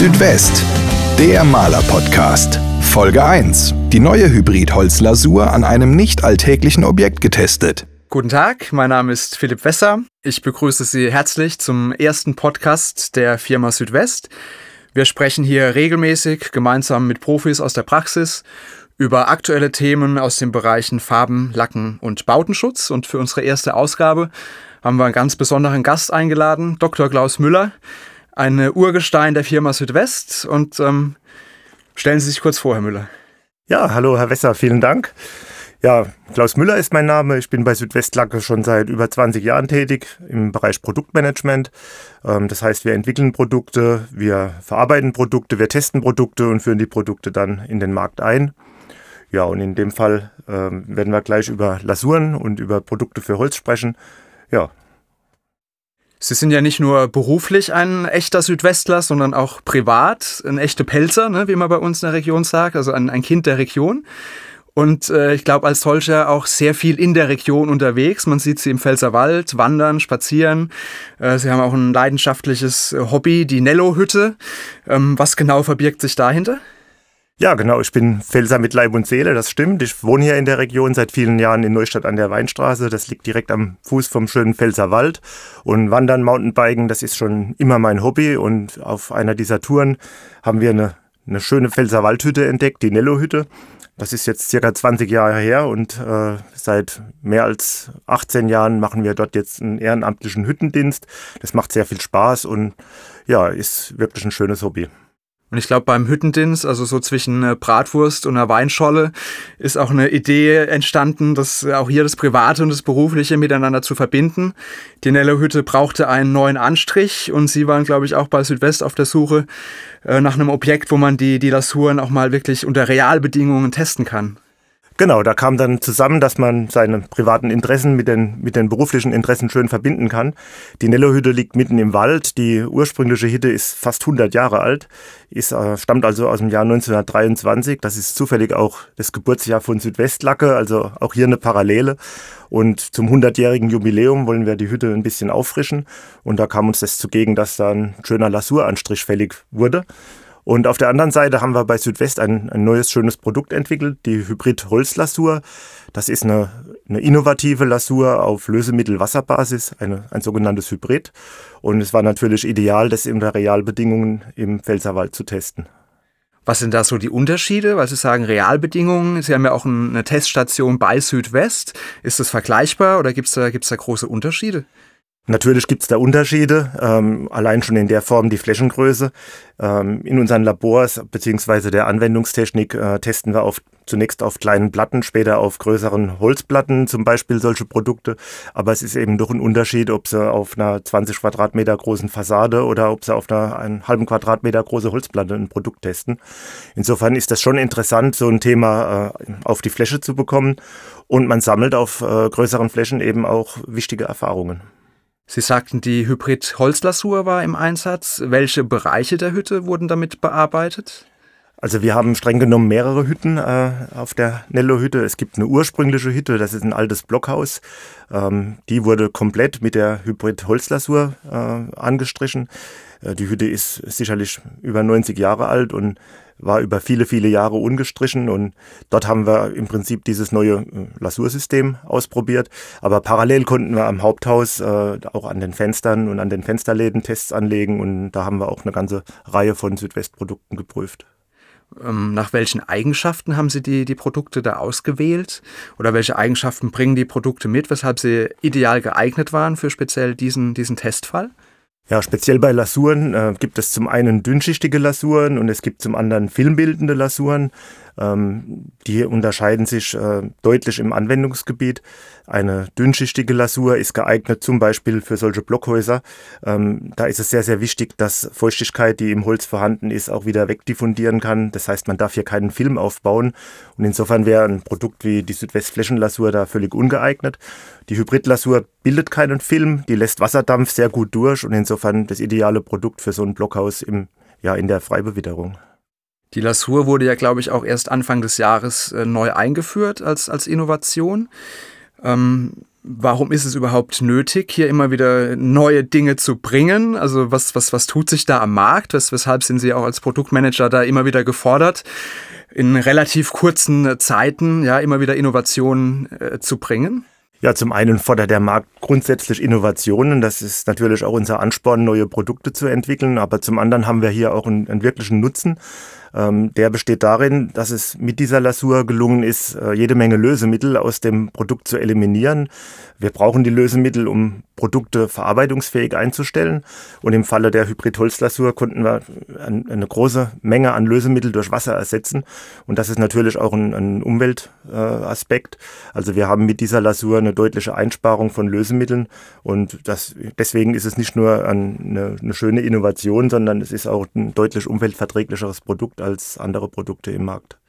Südwest, der Maler-Podcast. Folge 1. Die neue Hybrid-Holzlasur an einem nicht alltäglichen Objekt getestet. Guten Tag, mein Name ist Philipp Wesser. Ich begrüße Sie herzlich zum ersten Podcast der Firma Südwest. Wir sprechen hier regelmäßig gemeinsam mit Profis aus der Praxis über aktuelle Themen aus den Bereichen Farben, Lacken und Bautenschutz. Und für unsere erste Ausgabe haben wir einen ganz besonderen Gast eingeladen, Dr. Klaus Müller, ein Urgestein der Firma Südwest. Und ähm, stellen Sie sich kurz vor, Herr Müller. Ja, hallo, Herr Wesser, vielen Dank. Ja, Klaus Müller ist mein Name. Ich bin bei Südwestlacke schon seit über 20 Jahren tätig im Bereich Produktmanagement. Ähm, das heißt, wir entwickeln Produkte, wir verarbeiten Produkte, wir testen Produkte und führen die Produkte dann in den Markt ein. Ja, und in dem Fall ähm, werden wir gleich über Lasuren und über Produkte für Holz sprechen. Ja. Sie sind ja nicht nur beruflich ein echter Südwestler, sondern auch privat ein echter Pelzer, ne, wie man bei uns in der Region sagt, also ein, ein Kind der Region. Und äh, ich glaube, als solcher auch sehr viel in der Region unterwegs. Man sieht sie im Pfälzerwald wandern, spazieren. Äh, sie haben auch ein leidenschaftliches Hobby, die Nello-Hütte. Ähm, was genau verbirgt sich dahinter? Ja, genau. Ich bin Pfälzer mit Leib und Seele, das stimmt. Ich wohne hier in der Region seit vielen Jahren in Neustadt an der Weinstraße. Das liegt direkt am Fuß vom schönen Pfälzer Wald. Und Wandern, Mountainbiken, das ist schon immer mein Hobby. Und auf einer dieser Touren haben wir eine, eine schöne Pfälzer Waldhütte entdeckt, die Nello-Hütte. Das ist jetzt circa 20 Jahre her und äh, seit mehr als 18 Jahren machen wir dort jetzt einen ehrenamtlichen Hüttendienst. Das macht sehr viel Spaß und ja, ist wirklich ein schönes Hobby. Und ich glaube, beim Hüttendienst, also so zwischen äh, Bratwurst und einer Weinscholle, ist auch eine Idee entstanden, das äh, auch hier das Private und das Berufliche miteinander zu verbinden. Die Nello-Hütte brauchte einen neuen Anstrich und Sie waren, glaube ich, auch bei Südwest auf der Suche äh, nach einem Objekt, wo man die, die Lasuren auch mal wirklich unter Realbedingungen testen kann. Genau, da kam dann zusammen, dass man seine privaten Interessen mit den, mit den beruflichen Interessen schön verbinden kann. Die Nello-Hütte liegt mitten im Wald. Die ursprüngliche Hütte ist fast 100 Jahre alt, ist, äh, stammt also aus dem Jahr 1923. Das ist zufällig auch das Geburtsjahr von Südwestlacke, also auch hier eine Parallele. Und zum 100-jährigen Jubiläum wollen wir die Hütte ein bisschen auffrischen. Und da kam uns das zugegen, dass da ein schöner Lasuranstrich fällig wurde. Und auf der anderen Seite haben wir bei Südwest ein, ein neues schönes Produkt entwickelt, die Hybrid-Holz-Lasur. Das ist eine, eine, innovative Lasur auf Lösemittel-Wasserbasis, ein sogenanntes Hybrid. Und es war natürlich ideal, das unter Realbedingungen im Pfälzerwald zu testen. Was sind da so die Unterschiede? Weil Sie sagen Realbedingungen. Sie haben ja auch eine Teststation bei Südwest. Ist das vergleichbar oder gibt es da, gibt's da große Unterschiede? Natürlich gibt es da Unterschiede, ähm, allein schon in der Form die Flächengröße. Ähm, in unseren Labors bzw. der Anwendungstechnik äh, testen wir auf, zunächst auf kleinen Platten, später auf größeren Holzplatten zum Beispiel solche Produkte. Aber es ist eben doch ein Unterschied, ob sie auf einer 20 Quadratmeter großen Fassade oder ob sie auf einer einen halben Quadratmeter große Holzplatte ein Produkt testen. Insofern ist das schon interessant, so ein Thema äh, auf die Fläche zu bekommen. Und man sammelt auf äh, größeren Flächen eben auch wichtige Erfahrungen. Sie sagten, die Hybrid-Holzlasur war im Einsatz. Welche Bereiche der Hütte wurden damit bearbeitet? Also wir haben streng genommen mehrere Hütten äh, auf der Nello-Hütte. Es gibt eine ursprüngliche Hütte, das ist ein altes Blockhaus. Ähm, die wurde komplett mit der Hybrid-Holzlasur äh, angestrichen. Äh, die Hütte ist sicherlich über 90 Jahre alt und war über viele, viele Jahre ungestrichen und dort haben wir im Prinzip dieses neue äh, Lasursystem ausprobiert. Aber parallel konnten wir am Haupthaus äh, auch an den Fenstern und an den Fensterläden Tests anlegen und da haben wir auch eine ganze Reihe von Südwestprodukten geprüft. Ähm, nach welchen Eigenschaften haben Sie die, die Produkte da ausgewählt? Oder welche Eigenschaften bringen die Produkte mit, weshalb sie ideal geeignet waren für speziell diesen, diesen Testfall? Ja, speziell bei Lasuren äh, gibt es zum einen dünnschichtige Lasuren und es gibt zum anderen filmbildende Lasuren. Ähm, die unterscheiden sich äh, deutlich im Anwendungsgebiet. Eine dünnschichtige Lasur ist geeignet zum Beispiel für solche Blockhäuser. Ähm, da ist es sehr, sehr wichtig, dass Feuchtigkeit, die im Holz vorhanden ist, auch wieder wegdiffundieren kann. Das heißt, man darf hier keinen Film aufbauen. Und insofern wäre ein Produkt wie die Südwestflächenlasur da völlig ungeeignet. Die Hybridlasur bildet keinen Film, die lässt Wasserdampf sehr gut durch und insofern das ideale Produkt für so ein Blockhaus im, ja, in der Freibewitterung. Die Lasur wurde ja, glaube ich, auch erst Anfang des Jahres äh, neu eingeführt als, als Innovation. Ähm, Warum ist es überhaupt nötig, hier immer wieder neue Dinge zu bringen? Also was, was, was tut sich da am Markt? Wes, weshalb sind Sie auch als Produktmanager da immer wieder gefordert, in relativ kurzen Zeiten ja immer wieder Innovationen äh, zu bringen? Ja, zum einen fordert der Markt grundsätzlich Innovationen. Das ist natürlich auch unser Ansporn, neue Produkte zu entwickeln. Aber zum anderen haben wir hier auch einen, einen wirklichen Nutzen. Ähm, der besteht darin, dass es mit dieser Lasur gelungen ist, äh, jede Menge Lösemittel aus dem Produkt zu eliminieren. Wir brauchen die Lösemittel, um Produkte verarbeitungsfähig einzustellen. Und im Falle der Hybrid-Holzlasur konnten wir eine große Menge an Lösemittel durch Wasser ersetzen. Und das ist natürlich auch ein, ein Umweltaspekt. also wir haben mit dieser Lasur eine deutliche Einsparung von Lösemitteln. Und das, deswegen ist es nicht nur eine, eine schöne Innovation, sondern es ist auch ein deutlich umweltverträglicheres Produkt als andere Produkte im Markt.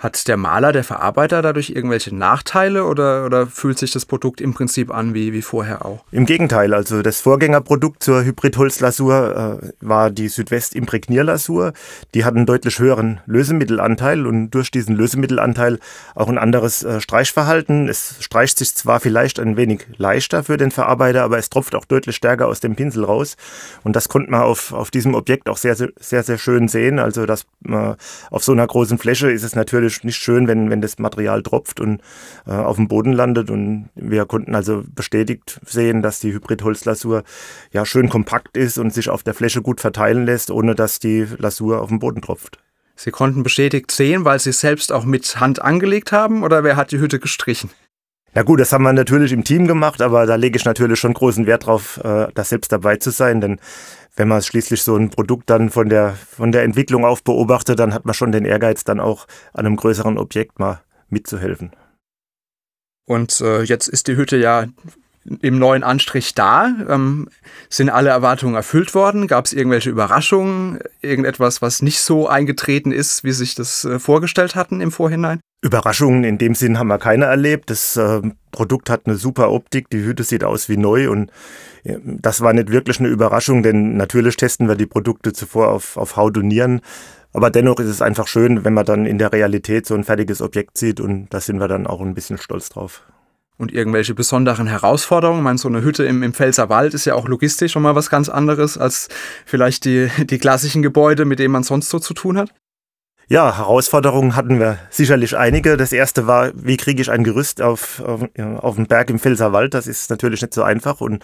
Hat der Maler, der Verarbeiter dadurch irgendwelche Nachteile oder, oder fühlt sich das Produkt im Prinzip an wie, wie vorher auch? Im Gegenteil, also das Vorgängerprodukt zur Hybridholzlasur äh, war die Südwest Imprägnierlasur. Die hat einen deutlich höheren Lösemittelanteil und durch diesen Lösemittelanteil auch ein anderes äh, Streichverhalten. Es streicht sich zwar vielleicht ein wenig leichter für den Verarbeiter, aber es tropft auch deutlich stärker aus dem Pinsel raus. Und das konnte man auf, auf diesem Objekt auch sehr, sehr, sehr, sehr schön sehen. Also das, äh, auf so einer großen Fläche ist es natürlich natürlich nicht schön, wenn, wenn das Material tropft und äh, auf dem Boden landet. Und wir konnten also bestätigt sehen, dass die Hybrid-Holzlasur ja schön kompakt ist und sich auf der Fläche gut verteilen lässt, ohne dass die Lasur auf den Boden tropft. Sie konnten bestätigt sehen, weil Sie es selbst auch mit Hand angelegt haben oder wer hat die Hütte gestrichen? Na gut, das haben wir natürlich im Team gemacht, aber da lege ich natürlich schon großen Wert drauf, äh, da selbst dabei zu sein, denn wenn man schließlich so ein Produkt dann von der, von der Entwicklung auf beobachtet, dann hat man schon den Ehrgeiz, dann auch an einem größeren Objekt mal mitzuhelfen. Und äh, jetzt ist die Hütte ja im neuen Anstrich da. Ähm, sind alle Erwartungen erfüllt worden? Gab es irgendwelche Überraschungen? Irgendetwas, was nicht so eingetreten ist, wie sich das äh, vorgestellt hatten im Vorhinein? Überraschungen in dem Sinn haben wir keine erlebt. Das äh, Produkt hat eine super Optik, die Hütte sieht aus wie neu und äh, das war nicht wirklich eine Überraschung, denn natürlich testen wir die Produkte zuvor auf, auf Haut und Nieren. Aber dennoch ist es einfach schön, wenn man dann in der Realität so ein fertiges Objekt sieht und da sind wir dann auch ein bisschen stolz drauf und irgendwelche besonderen Herausforderungen. Ich meine, so eine Hütte im, im Pfälzerwald ist ja auch logistisch schon mal was ganz anderes als vielleicht die, die klassischen Gebäude, mit denen man sonst so zu tun hat. Ja, Herausforderungen hatten wir sicherlich einige. Das erste war, wie kriege ich ein Gerüst auf, auf, auf dem Berg im Pfälzerwald? Das ist natürlich nicht so einfach. Und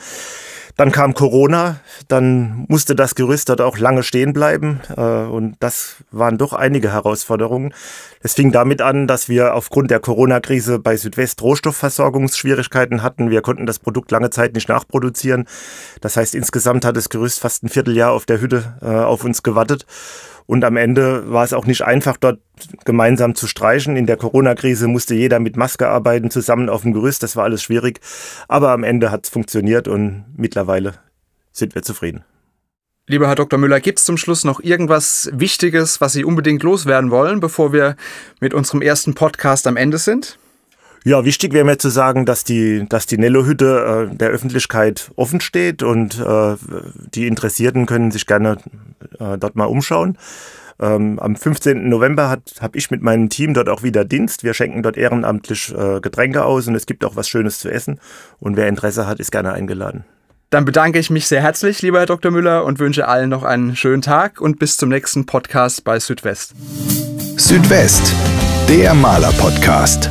dann kam Corona, dann musste das Gerüst dort auch lange stehen bleiben. Äh, und das waren doch einige Herausforderungen. Es fing damit an, dass wir aufgrund der Corona-Krise bei Südwest Rohstoffversorgungsschwierigkeiten hatten. Wir konnten das Produkt lange Zeit nicht nachproduzieren. Das heißt, insgesamt hat das Gerüst fast ein Vierteljahr auf der Hütte äh, auf uns gewartet. Und am Ende war es auch nicht einfach, dort gemeinsam zu streichen. In der Corona-Krise musste jeder mit Maske arbeiten, zusammen auf dem Gerüst. Das war alles schwierig. Aber am Ende hat es funktioniert und mittlerweile sind wir zufrieden. Lieber Herr Dr. Müller, gibt es zum Schluss noch irgendwas Wichtiges, was Sie unbedingt loswerden wollen, bevor wir mit unserem ersten Podcast am Ende sind? Ja, wichtig wäre mir zu sagen, dass die, dass die Nello-Hütte äh, der Öffentlichkeit offen steht und äh, die Interessierten können sich gerne äh, dort mal umschauen. Ähm, am 15. November habe ich mit meinem Team dort auch wieder Dienst. Wir schenken dort ehrenamtlich äh, Getränke aus und es gibt auch was Schönes zu essen. Und wer Interesse hat, ist gerne eingeladen. Dann bedanke ich mich sehr herzlich, lieber Herr Dr. Müller, und wünsche allen noch einen schönen Tag und bis zum nächsten Podcast bei Südwest. Südwest, der Maler-Podcast.